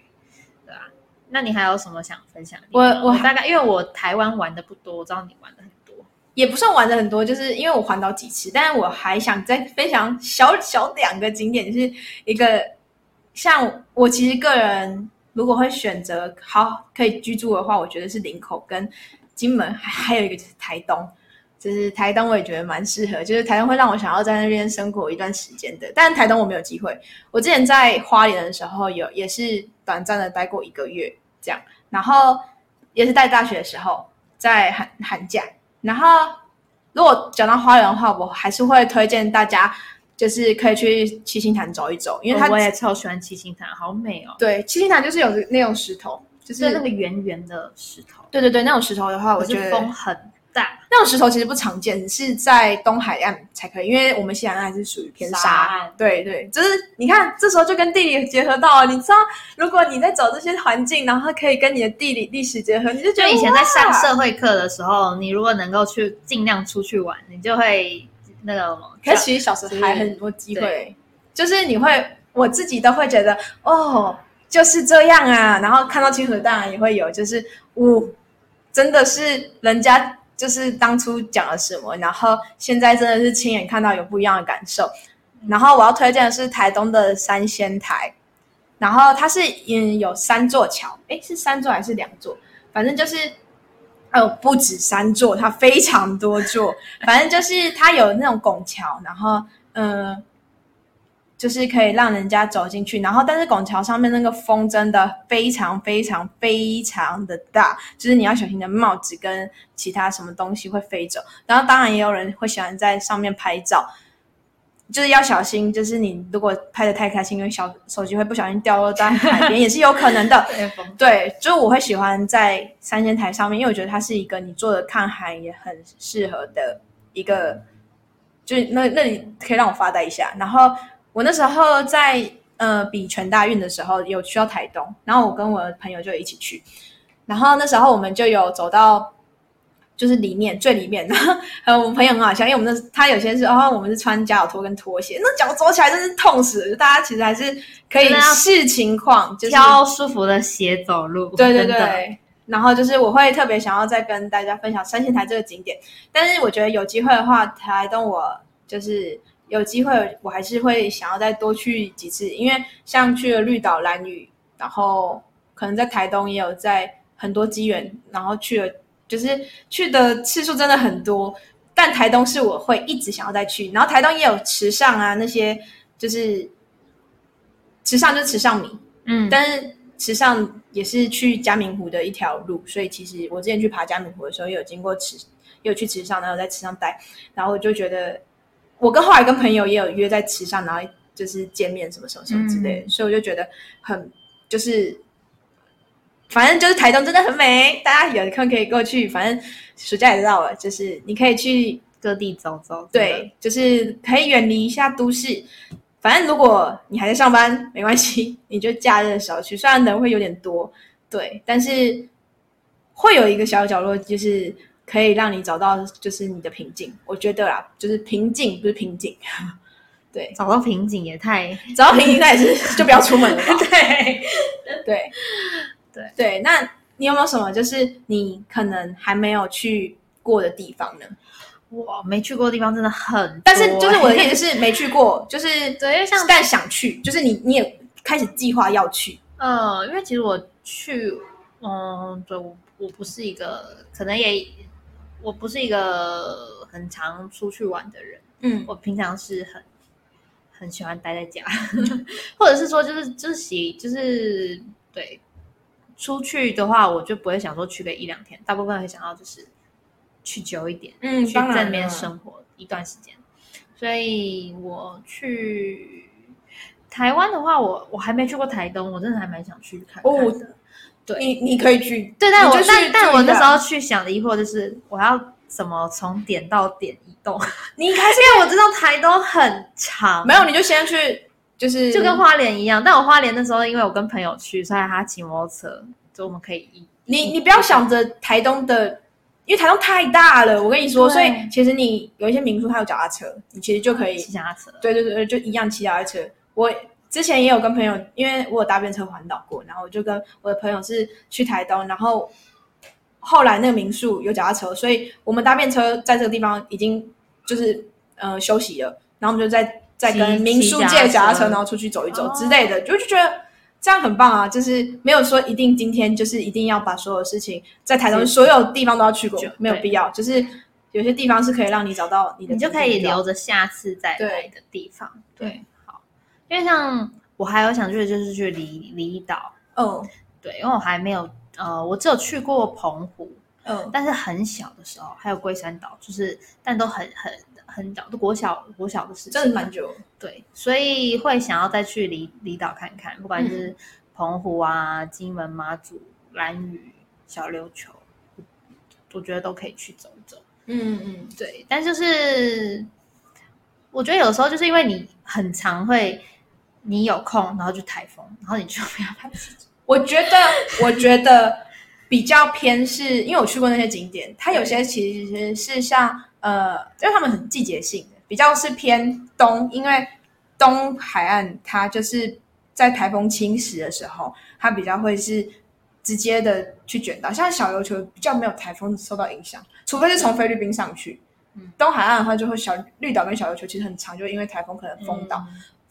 S1: 对啊。那你还有什么想分享
S2: 我？我
S1: 我大概因为我台湾玩的不多，我知道你玩的很多。
S2: 也不算玩的很多，就是因为我环岛几次，但是我还想再分享小小两个景点，就是一个像我其实个人如果会选择好可以居住的话，我觉得是林口跟金门，还还有一个就是台东。就是台东，我也觉得蛮适合，就是台东会让我想要在那边生活一段时间的。但是台东我没有机会，我之前在花莲的时候有也是短暂的待过一个月这样，然后也是在大学的时候，在寒寒假，然后如果讲到花莲的话，我还是会推荐大家，就是可以去七星潭走一走，因为它、
S1: 我也超喜欢七星潭，好美哦。
S2: 对七星潭就是有那种石头，就是
S1: 那个圆圆的石头，
S2: 对对对那种石头的话，我觉得
S1: 风很大，
S2: 那种石头其实不常见，是在东海岸才可以，因为我们西海岸还是属于偏
S1: 沙
S2: 沙
S1: 岸。
S2: 对对，就是你看，这时候就跟地理结合到了。你知道，如果你在走这些环境，然后可以跟你的地理历史结合，你就觉得
S1: 以前在上社会课的时候，你如果能够去尽量出去玩，你就会那个。
S2: 可是其实小时候还很多机会，就是你会，我自己都会觉得哦，就是这样啊。然后看到清楚，当然也会有，就是呜、真的是人家就是当初讲了什么，然后现在真的是亲眼看到有不一样的感受。然后我要推荐的是台东的三仙台，然后它是嗯有三座桥，诶，是三座还是两座？反正就是。呃，不止三座，它非常多座。反正就是它有那种拱桥，然后嗯、就是可以让人家走进去。然后，但是拱桥上面那个风真的非常非常非常的大，就是你要小心你的帽子跟其他什么东西会飞走。然后，当然也有人会喜欢在上面拍照。就是要小心，就是你如果拍的太开心，因为小手机会不小心掉落在海边，也是有可能的。
S1: 对，
S2: 就是我会喜欢在三仙台上面，因为我觉得它是一个你坐着看海也很适合的一个，就是那那里可以让我发呆一下。然后我那时候在呃比全大运的时候有去到台东，然后我跟我的朋友就一起去，然后那时候我们就有走到。就是里面最里面，然 后呃，我们朋友很好笑，因为我们那他有些是哦，我们是穿夹脚拖跟拖鞋，那脚走起来真是痛死了。就大家其实还是可以视情况，就是
S1: 挑舒服的鞋走路。
S2: 对对，对，然后就是我会特别想要再跟大家分享三线台这个景点，但是我觉得有机会的话，台东我就是有机会，我还是会想要再多去几次，因为像去了绿岛、蓝屿，然后可能在台东也有在很多机缘，然后去了，就是去的次数真的很多。但台东是我会一直想要再去，然后台东也有池上啊那些，就是池上就是池上米，
S1: 嗯，
S2: 但是池上也是去嘉明湖的一条路，所以其实我之前去爬嘉明湖的时候，也有经过池，也有去池上，然后在池上待，然后我就觉得，我跟后来跟朋友也有约在池上，然后就是见面什么什么什么之类的，所以我就觉得很就是，反正就是台东真的很美，大家有空可以过去，反正暑假也到了，就是你可以去
S1: 各地走走。
S2: 对，就是可以远离一下都市。反正如果你还在上班，没关系，你就假日的时候去。虽然人会有点多，对，但是会有一个小角落，就是可以让你找到就是你的平静。我觉得啦，就是平静，不是瓶颈。对，
S1: 找到瓶颈也太
S2: 找到瓶颈，那也是就不要出门了吧。
S1: 对。
S2: 对，
S1: 对
S2: 对。那你有没有什么就是你可能还没有去过的地方呢？
S1: 我，没去过的地方真的很多，
S2: 但是 就是我的意思是没去过，就是
S1: 对，因为像
S2: 但想去，就是你你也开始计划要去。
S1: 呃，因为其实我去，嗯，对我我不是一个，可能也我不是一个很常出去玩的人，
S2: 嗯
S1: 我平常是很很喜欢待在家，或者是说就是就是喜就是对出去的话，我就不会想说去个一两天，大部分会想要就是去久一点，
S2: 嗯
S1: 去在那边生活一段时间。所以我去台湾的话，我我还没去过台东，我真的还蛮想去看看
S2: 哦。
S1: 对
S2: 你你可以去，
S1: 对，但我但但我那时候去想的疑惑就是，我要怎么从点到点移动？
S2: 你一开始
S1: 因为我知道台东很长，
S2: 没有，你就先去，就是
S1: 就跟花莲一样。但我花莲那时候，因为我跟朋友去，所以他骑摩托车，就我们可以一
S2: 你你不要想着台东的，因为台东太大了，我跟你说，所以其实你有一些民宿它有脚踏车，你其实就可以
S1: 骑脚踏车。
S2: 对对对，就一样骑脚踏车。我之前也有跟朋友，因为我有搭便车环岛过，然后我就跟我的朋友是去台东，然后后来那个民宿有脚踏车，所以我们搭便车在这个地方已经就是呃休息了，然后我们就在在跟
S1: 骑
S2: 民宿借脚踏车，
S1: 车
S2: 然后出去走一走
S1: 哦
S2: 之类的，就就觉得。这样很棒啊！就是没有说一定今天就是一定要把所有事情在台东所有地方都要去过没有必要。就是有些地方是可以让你找到你的
S1: 你就可以留着下次再来的地方。
S2: 对，
S1: 好，因为像我还有想去的就是去离离岛，
S2: 嗯
S1: 对，因为我还没有呃，我只有去过澎湖，
S2: 嗯
S1: 但是很小的时候，还有龟山岛，就是但都很很很早，都国小国小的事情，
S2: 真的蛮久。
S1: 对，所以会想要再去离离岛看看，不管
S2: 嗯
S1: 是澎湖啊、金门、马祖、兰屿、小琉球，我觉得都可以去走一走。
S2: 嗯嗯，
S1: 对，但就是我觉得有时候就是因为你很常会，你有空然后就台风，然后你就没有办法。
S2: 我觉得，我觉得比较偏是，因为我去过那些景点，它有些其实是像呃，因为他们很季节性的，比较是偏东，因为东海岸它就是在台风侵蚀的时候，它比较会是直接的去卷到，像小琉球比较没有台风受到影响，除非是从菲律宾上去。东海岸的话，就会小绿岛跟小琉球其实很长，就因为台风可能封岛。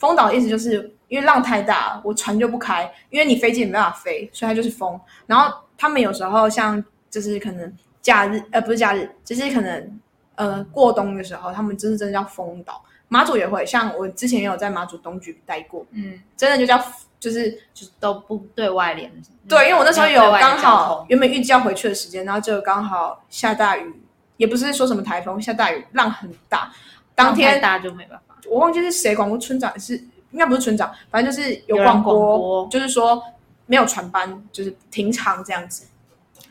S2: 封岛的意思就是因为浪太大，我船就不开，因为你飞机也没办法飞，所以它就是封。然后他们有时候像就是可能假日呃不是假日，就是可能呃过冬的时候，他们真是真的叫封岛。马祖也会，像我之前也有在马祖东局待过，
S1: 嗯，
S2: 真的就叫就是
S1: 就是都不对外联。
S2: 对，因为我那时候有刚好原本预计要回去的时间，然后就刚好下大雨，也不是说什么台风，下大雨，浪很大。当天
S1: 大就没办法。
S2: 我忘记是谁广播村长是应该不是村长，反正就是有广播，
S1: 广播。
S2: 就是说没有船班，就是停航这样子，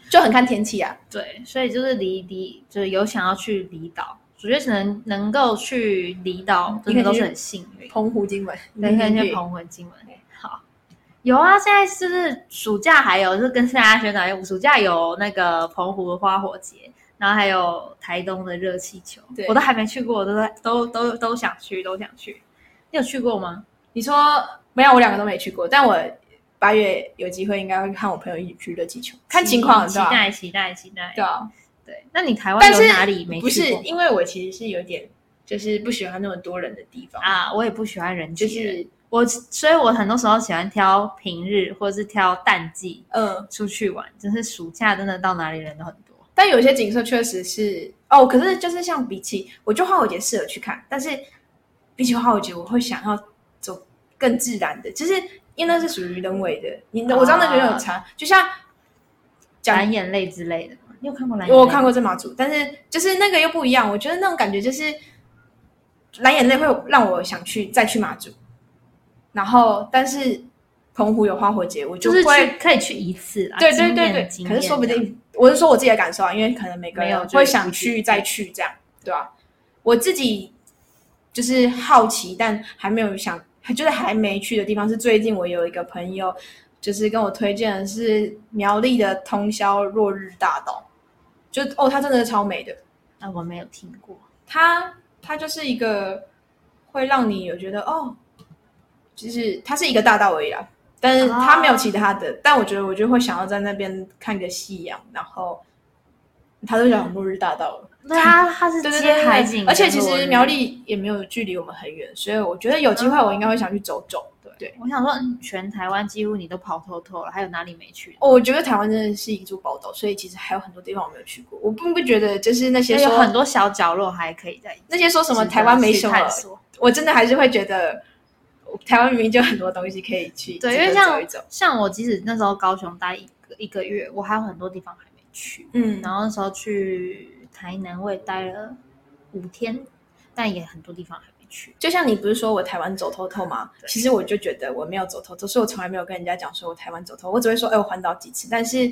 S2: 就很看天气啊。
S1: 对，所以就是离离，就是有想要去离岛，我觉得能能够去离岛，真的都是很幸运。
S2: 澎湖、金门，
S1: 对，可以去澎湖、金门。好，有啊，现在就是暑假还有，就是跟大家宣传，暑假有那个澎湖的花火节，然后还有台东的热气球
S2: 对，
S1: 我都还没去过，我都都都都想去，都想去。你有去过吗？
S2: 你说没有，我两个都没去过，但我八月有机会应该会和我朋友一起去热气球，看情况，
S1: 期待，期待，期待。
S2: 对啊，
S1: 对，那你台湾有哪里没去
S2: 不是？因为我其实是有点就是不喜欢那么多人的地方，
S1: 啊，我也不喜欢人
S2: 就
S1: 挤人
S2: 是
S1: 我，所以我很多时候喜欢挑平日或者是挑淡季
S2: 嗯，
S1: 出去玩，就是暑假真的到哪里人都很多。
S2: 但有些景色确实是哦，可是就是像比起，我觉得花火节适合去看，但是比起花火节，我会想要走更自然的，就是因为那是属于人为的，你我知道那觉得有差，就像讲
S1: 蓝眼泪之类的？你有看过蓝眼泪？
S2: 我有看过这马祖，但是就是那个又不一样，我觉得那种感觉就是蓝眼泪会让我想去再去马祖，然后但是澎湖有花火节，我
S1: 就是
S2: 会
S1: 去可以去一次啦。
S2: 对对对对，可是说不定我是说我自己的感受啊，因为可能每个人会想去再去这样，对吧、我自己就是好奇，但还没有想，就是还没去的地方是最近我有一个朋友就是跟我推荐的是苗栗的通宵落日大道，就哦，它真的是超美的，
S1: 这样啊，我没有听过。
S2: 它它就是一个会让你有觉得哦，就是它是一个大道而已啦，但是他没有其他的。但我觉得我就会想要在那边看个夕阳，然后他都叫落日大道了。
S1: 对啊，它是接
S2: 对对对对
S1: 海景，
S2: 而且其实苗，栗也没有距离我们很远，所以我觉得有机会我应该会想去走走。对，
S1: 我想说，嗯全台湾几乎你都跑透透了，还有哪里没去？
S2: 哦，我觉得台湾真的是一座宝岛，所以其实还有很多地方我没有去过。我并不觉得就是那些说
S1: 有很多小角落还可以在
S2: 那些说什么台湾没什么。我真的还是会觉得，台湾明明就很多东西可以去，
S1: 对，因为像。像我，即使那时候高雄待一个一个月，我还有很多地方还没去。
S2: 嗯，
S1: 然后那时候去台南，我也待了五天，但也很多地方还没去。
S2: 就像你不是说我台湾走透透吗？其实我就觉得我没有走透透，所以我从来没有跟人家讲说我台湾走透，我只会说哎，我环岛几次，但是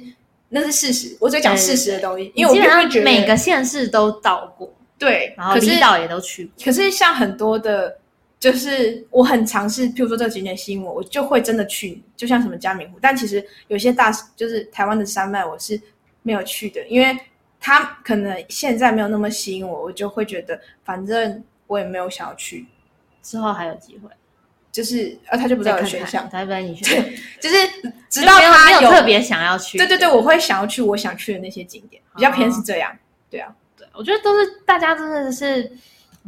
S2: 那是事实，我只会讲事实的东西，因为我不会觉得
S1: 每个县市都到过，
S2: 对，
S1: 然后离岛也都去过。
S2: 可是像很多的就是我很尝试，譬如说这个景点吸引我，我就会真的去，就像什么嘉明湖。但其实有些大就是台湾的山脉，我是没有去的，因为它可能现在没有那么吸引我，我就会觉得反正我也没有想要去，
S1: 之后还有机会，
S2: 就是呃，他就不在我的选项，
S1: 他不在你选对，
S2: 就是直到他
S1: 有特别想要去。
S2: 对对对，我会想要去我想去的那些景点，比较偏是这样。对啊，
S1: 对，我觉得都是大家真的是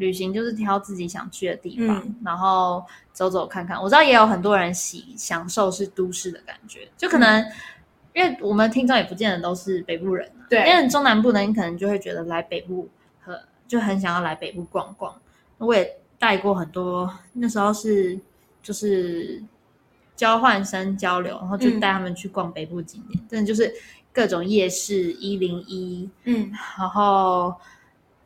S1: 旅行，就是挑自己想去的地方，
S2: 嗯
S1: 然后走走看看。我知道也有很多人喜享受是都市的感觉，就可能、因为我们听众也不见得都是北部人、啊，
S2: 对
S1: 因为中南部呢，你可能就会觉得来北部和就很想要来北部逛逛。我也带过很多，那时候是就是交换生交流，然后就
S2: 嗯
S1: 带他们去逛北部景点，真的就是各种夜市一零一，
S2: 嗯，
S1: 然后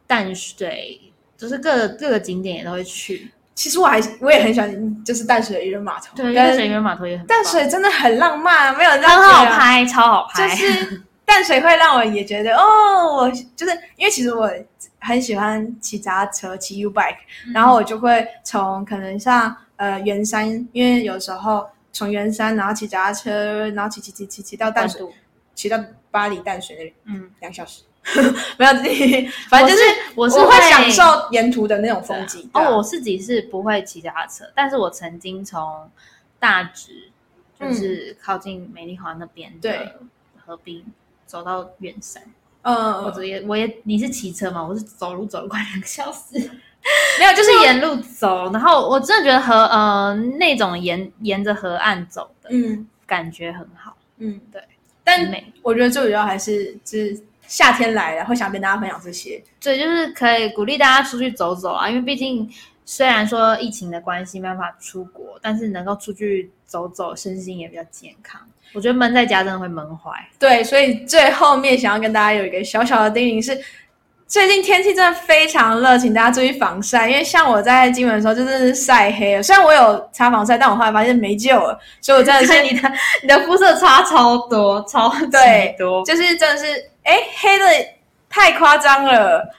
S1: 淡水，就是各个各个景点也都会去。
S2: 其实我还我也很喜欢，就是淡水的渔人码头，
S1: 对，淡水渔人码头也很
S2: 淡水真的很浪漫，没有人这样
S1: 很好拍，超好拍。
S2: 就是 淡水会让我也觉得哦，我就是因为其实我很喜欢骑脚踏车，骑 U bike，、然
S1: 嗯
S2: 后我就会从可能像呃圆山，因为有时候从圆山然后骑脚踏车，然后骑骑骑骑骑到淡水，骑到巴黎淡水那里
S1: 嗯，
S2: 两小时，没有，反正就是
S1: 我是
S2: 我会享受沿途的那种风景。啊
S1: 哦，我自己是不会骑脚踏车，但是我曾经从大直，就是靠近美丽华那边
S2: 对
S1: 的河滨走到远山。
S2: 嗯，
S1: 我也我也你是骑车嘛？我是走路走了快两个小时，
S2: 没有，就
S1: 就是是沿路走。然后我真的觉得河呃那种沿沿着河岸走的
S2: 嗯
S1: 感觉很好，
S2: 嗯
S1: 对，
S2: 但。我觉得最主要还是就是夏天来了，会想跟大家分享这些。
S1: 对，就是可以鼓励大家出去走走啊，因为毕竟虽然说疫情的关系没办法出国，但是能够出去走走，身心也比较健康。我觉得闷在家真的会闷坏。
S2: 对，所以最后面想要跟大家有一个小小的叮咛是，最近天气真的非常热，请大家注意防晒。因为像我在金门的时候，就是晒黑了。虽然我有擦防晒，但我后来发现没救了，所以我真的是
S1: 你的你的肤色差超多，超级
S2: 对
S1: 多。
S2: 就是真的是哎黑的太夸张了。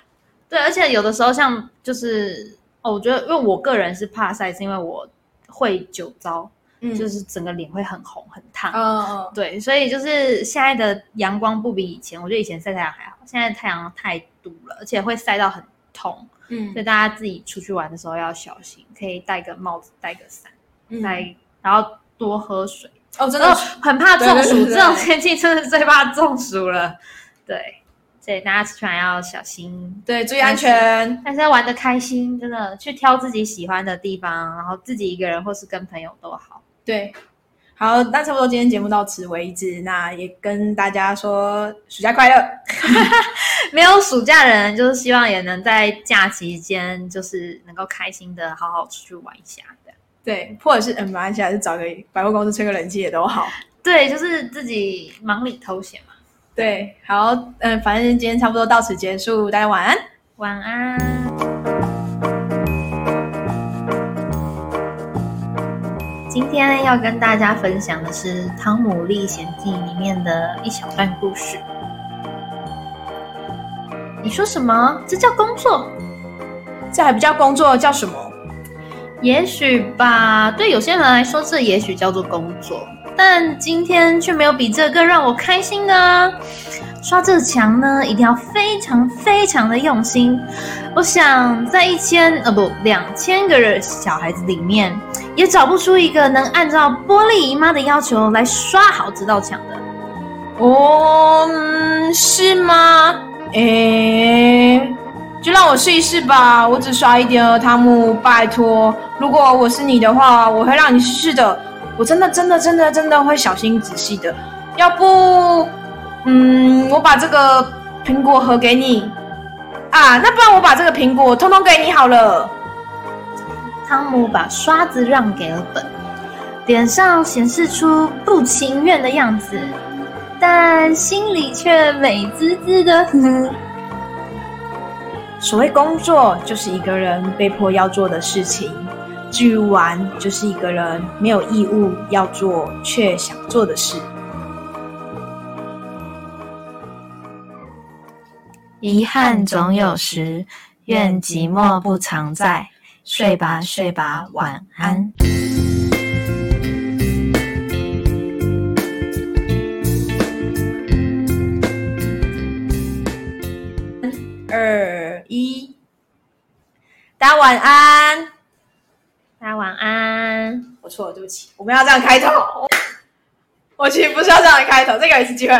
S1: 对，而且有的时候像就是哦，我觉得因为我个人是怕晒，是因为我会酒糟，
S2: 嗯
S1: 就是整个脸会很红很烫。
S2: 嗯
S1: 对，所以就是现在的阳光不比以前，我觉得以前晒太阳还好，现在太阳太毒了，而且会晒到很痛，
S2: 嗯
S1: 所以大家自己出去玩的时候要小心，可以戴个帽子，戴个伞，
S2: 嗯
S1: 带，然后多喝水。
S2: 哦，真
S1: 然
S2: 的
S1: 后很怕中暑，这种天气真的最怕中暑了。对，所以大家出去玩要小心，
S2: 对，注意安全。
S1: 但是要玩的开心，真的去挑自己喜欢的地方，然后自己一个人或是跟朋友都好。
S2: 对，好，那差不多今天节目到此为止。那也跟大家说暑假快乐。
S1: 没有暑假的人，就是希望也能在假期间，就是能够开心的好好出去玩一下。
S2: 对，或者是嗯，马来西亚是找个百货公司吹个冷气也都好。
S1: 对，就是自己忙里偷闲嘛。
S2: 对，好，嗯，反正今天差不多到此结束，大家晚安。
S1: 晚安。今天要跟大家分享的是《汤姆历险记》里面的一小段故事。你说什么？这叫工作？
S2: 这还不叫工作，叫什么？
S1: 也许吧，对有些人来说，这也许叫做工作，但今天却没有比这更让我开心的啊！刷这墙呢，一定要非常非常的用心。我想在一千呃不两千个小孩子里面，也找不出一个能按照玻璃姨妈的要求来刷好这道墙的。
S2: 哦，是吗？诶，就让我试一试吧。我只刷一点哦，汤姆，拜托。如果我是你的话，我会让你试试的。我真的、真的、真的、真的会小心仔细的。要不，嗯，我把这个苹果盒给你啊。那不然我把这个苹果通通给你好了。
S1: 汤姆把刷子让给了本，脸上显示出不情愿的样子，但心里却美滋滋的。
S2: 所谓工作，就是一个人被迫要做的事情；至于玩，就是一个人没有义务要做却想做的事。
S3: 遗憾总有时，愿寂寞不常在。睡吧睡吧，晚安。
S2: 二一，大家晚安。
S1: 大家晚安。
S2: 我错了，对不起，我们要这样开头。我其实不是要这样开头，这个也是机会。